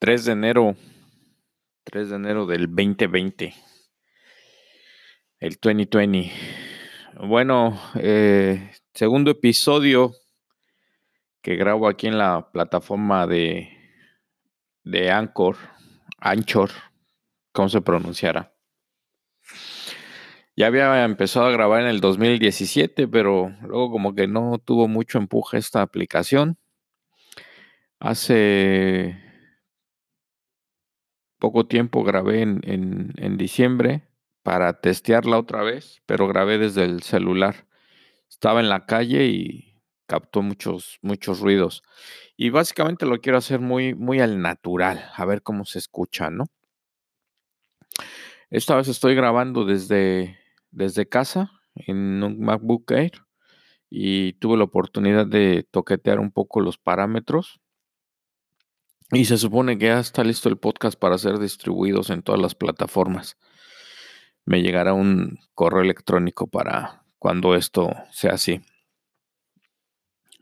3 de enero, 3 de enero del 2020, el 2020. Bueno, eh, segundo episodio que grabo aquí en la plataforma de, de Anchor, Anchor, ¿cómo se pronunciará? Ya había empezado a grabar en el 2017, pero luego como que no tuvo mucho empuje esta aplicación. Hace poco tiempo grabé en, diciembre para testearla otra vez, pero grabé desde el celular. Estaba en la calle y captó muchos, muchos ruidos. Y básicamente lo quiero hacer muy, muy al natural, a ver cómo se escucha, ¿no? Esta vez estoy grabando desde, desde casa en un MacBook Air y tuve la oportunidad de toquetear un poco los parámetros y se supone que ya está listo el podcast para ser distribuidos en todas las plataformas. Me llegará un correo electrónico para cuando esto sea así.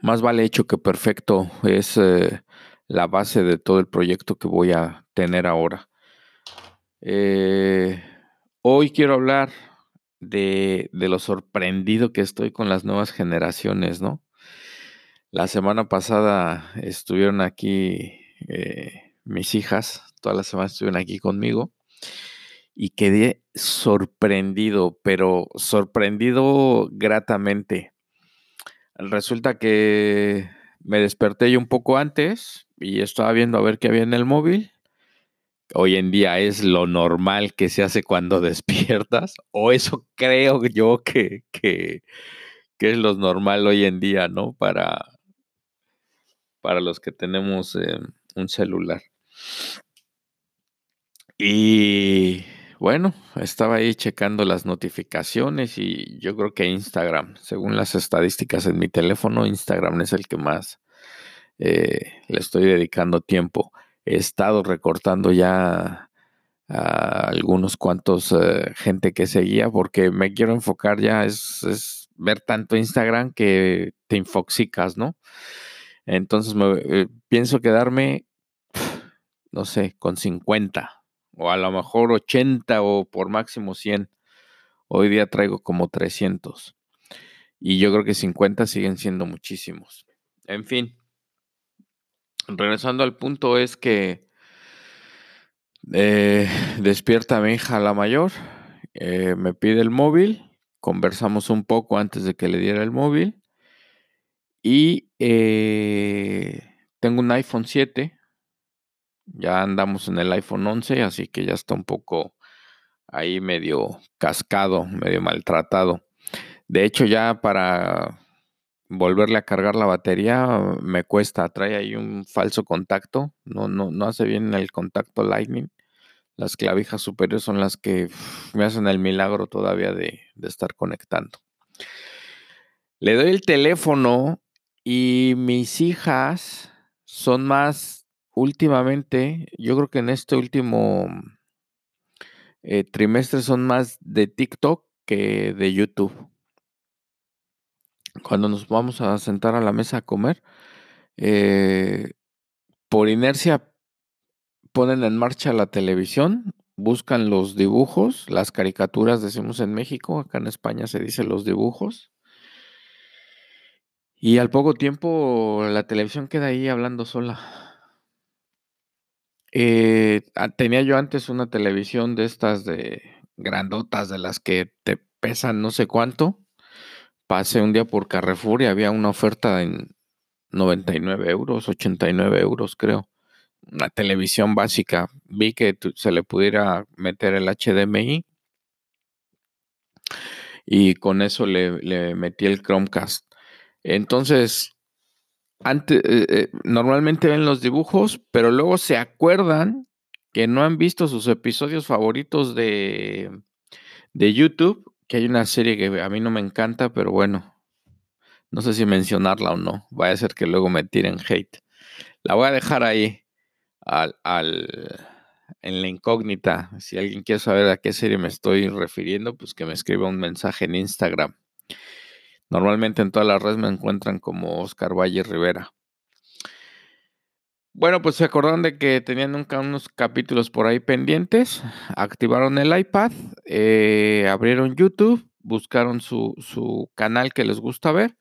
Más vale hecho que perfecto es eh, la base de todo el proyecto que voy a tener ahora. Eh, hoy quiero hablar de, de, lo sorprendido que estoy con las nuevas generaciones, ¿no? La semana pasada estuvieron aquí eh, mis hijas, todas las semanas estuvieron aquí conmigo y quedé sorprendido, pero sorprendido gratamente. Resulta que me desperté yo un poco antes y estaba viendo a ver qué había en el móvil. Hoy en día es lo normal que se hace cuando despiertas, o eso creo yo que, que, es lo normal hoy en día, ¿no? Para, para los que tenemos eh, un celular. Y bueno, estaba ahí checando las notificaciones y yo creo que Instagram, según las estadísticas en mi teléfono, Instagram es el que más eh, le estoy dedicando tiempo. He estado recortando ya a algunos cuantos eh, gente que seguía porque me quiero enfocar ya, es, es ver tanto Instagram que te infoxicas, ¿no? Entonces me, eh, pienso quedarme, no sé, con 50 o a lo mejor 80 o por máximo 100. Hoy día traigo como 300. Y yo creo que 50 siguen siendo muchísimos. En fin, regresando al punto es que eh, despierta mi hija la mayor, eh, me pide el móvil, conversamos un poco antes de que le diera el móvil y eh, tengo un iPhone 7. Ya andamos en el iPhone 11, así que ya está un poco ahí medio cascado, medio maltratado. De hecho, ya para volverle a cargar la batería me cuesta. Trae ahí un falso contacto. No, no, no hace bien el contacto Lightning. Las clavijas superiores son las que me hacen el milagro todavía de, de estar conectando. Le doy el teléfono y mis hijas son más últimamente, yo creo que en este último eh, trimestre son más de TikTok que de YouTube. Cuando nos vamos a sentar a la mesa a comer, eh, por inercia ponen en marcha la televisión, buscan los dibujos, las caricaturas, decimos en México, acá en España se dice los dibujos, y al poco tiempo la televisión queda ahí hablando sola. Eh, ah, tenía yo antes una televisión de estas de grandotas, de las que te pesan no sé cuánto. Pasé un día por Carrefour y había una oferta en 99 euros, 89 euros creo. Una televisión básica. Vi que se le pudiera meter el HDMI y con eso le, le metí el Chromecast. Entonces, antes, eh, eh, normalmente ven los dibujos, pero luego se acuerdan que no han visto sus episodios favoritos de, de YouTube, que hay una serie que a mí no me encanta, pero bueno, no sé si mencionarla o no. Vaya a ser que luego me tiren hate. La voy a dejar ahí al, en la incógnita. Si alguien quiere saber a qué serie me estoy refiriendo, pues que me escriba un mensaje en Instagram. Normalmente en todas las redes me encuentran como Oscar Valle Rivera. Bueno, pues se acordaron de que tenían unos capítulos por ahí pendientes, activaron el iPad, eh, abrieron YouTube, buscaron su, su, canal que les gusta ver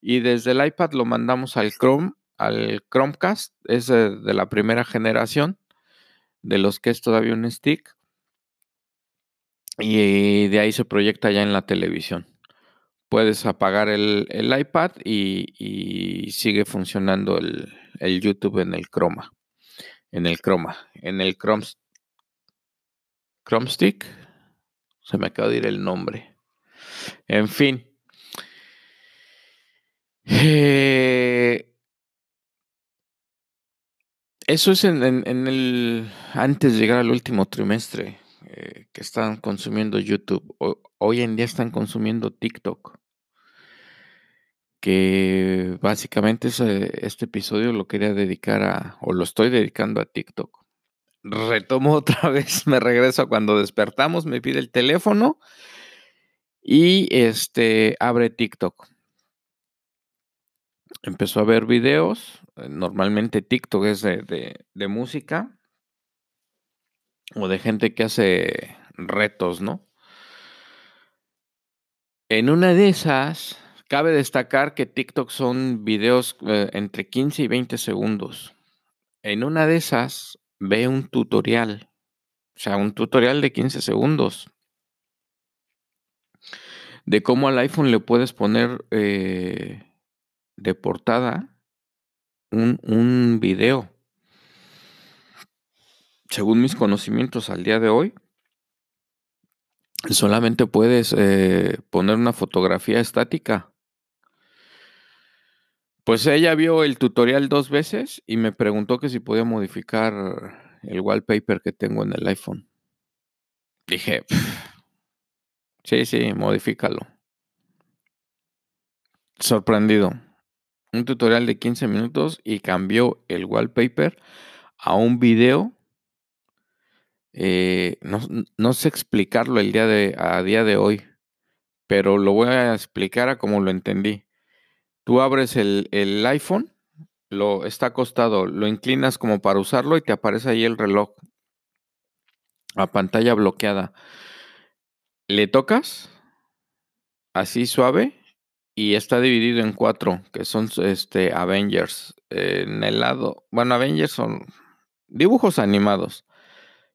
y desde el iPad lo mandamos al Chrome, al Chromecast, es de, de la primera generación, de los que es todavía un stick, y de ahí se proyecta ya en la televisión puedes apagar el, iPad y, sigue funcionando el, YouTube en el Chroma. En el Chroma. En el Chrome, Chrome Stick. Se me acaba de ir el nombre. En fin. Eh, eso es en, el. Antes de llegar al último trimestre. Que están consumiendo YouTube. hoy en día están consumiendo TikTok que básicamente este episodio lo quería dedicar a, o lo estoy dedicando a TikTok. Retomo otra vez, me regreso a cuando despertamos, me pide el teléfono y este abre TikTok. Empezó a ver videos, eh, normalmente TikTok es de, de música o de gente que hace retos, ¿no? En una de esas Cabe destacar que TikTok son videos eh, entre 15 y 20 segundos. En una de esas ve un tutorial, o sea, un tutorial de 15 segundos de cómo al iPhone le puedes poner eh, de portada un, un, video. Según mis conocimientos al día de hoy, solamente puedes eh, poner una fotografía estática pues ella vio el tutorial dos veces y me preguntó que si podía modificar el wallpaper que tengo en el iPhone. Dije, sí, sí, modifícalo. Sorprendido. Un tutorial de 15 minutos y cambió el wallpaper a un video. Eh, no, sé explicarlo el día de, a día de hoy, pero lo voy a explicar a como lo entendí. Tú abres el, iPhone, lo está acostado, lo inclinas como para usarlo y te aparece ahí el reloj a pantalla bloqueada. Le tocas así suave y está dividido en cuatro, que son este Avengers. En el lado, bueno, Avengers son dibujos animados.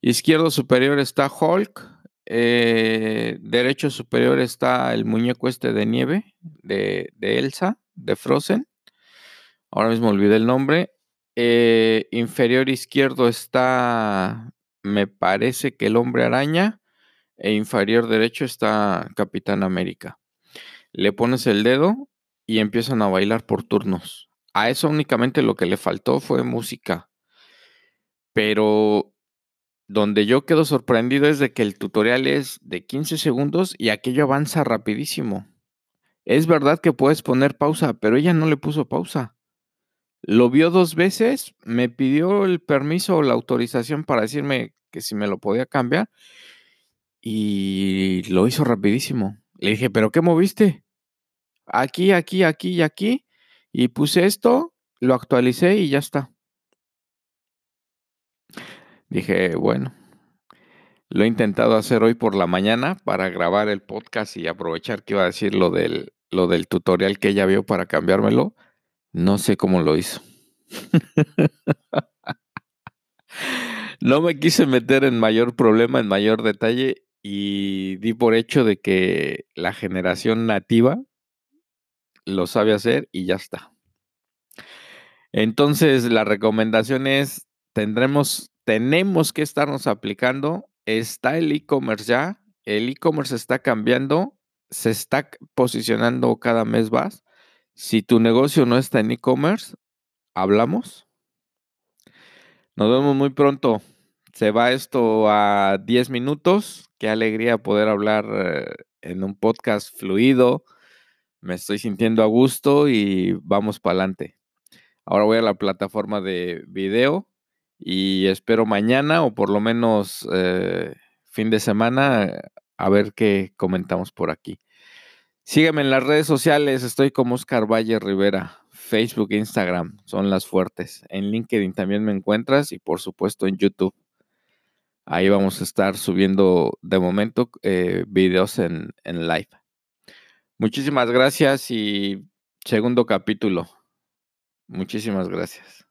Izquierdo superior está Hulk, eh, derecho superior está el muñeco este de nieve de, Elsa de Frozen. Ahora mismo olvidé el nombre. Eh, inferior izquierdo está, me parece que el hombre araña. E inferior derecho está Capitán América. Le pones el dedo y empiezan a bailar por turnos. A eso únicamente lo que le faltó fue música. Pero donde yo quedo sorprendido es de que el tutorial es de 15 segundos y aquello avanza rapidísimo. Es verdad que puedes poner pausa, pero ella no le puso pausa. Lo vio dos veces, me pidió el permiso o la autorización para decirme que si me lo podía cambiar y lo hizo rapidísimo. Le dije, ¿pero qué moviste? Aquí, aquí, aquí y aquí. Y puse esto, lo actualicé y ya está. Dije, bueno, lo he intentado hacer hoy por la mañana para grabar el podcast y aprovechar que iba a decir lo del lo del tutorial que ella vio para cambiármelo, no sé cómo lo hizo. no me quise meter en mayor problema, en mayor detalle y di por hecho de que la generación nativa lo sabe hacer y ya está. Entonces, la recomendación es, tendremos, tenemos que estarnos aplicando. Está el e-commerce ya, el e-commerce está cambiando se está posicionando cada mes más. Si tu negocio no está en e-commerce, hablamos. Nos vemos muy pronto. Se va esto a 10 minutos. Qué alegría poder hablar eh, en un podcast fluido. Me estoy sintiendo a gusto y vamos para adelante. Ahora voy a la plataforma de video y espero mañana o por lo menos eh, fin de semana a ver qué comentamos por aquí. Sígueme en las redes sociales, estoy como Oscar Valle Rivera. Facebook e Instagram son las fuertes. En LinkedIn también me encuentras y por supuesto en YouTube. Ahí vamos a estar subiendo de momento eh, videos en, en live. Muchísimas gracias y segundo capítulo. Muchísimas gracias.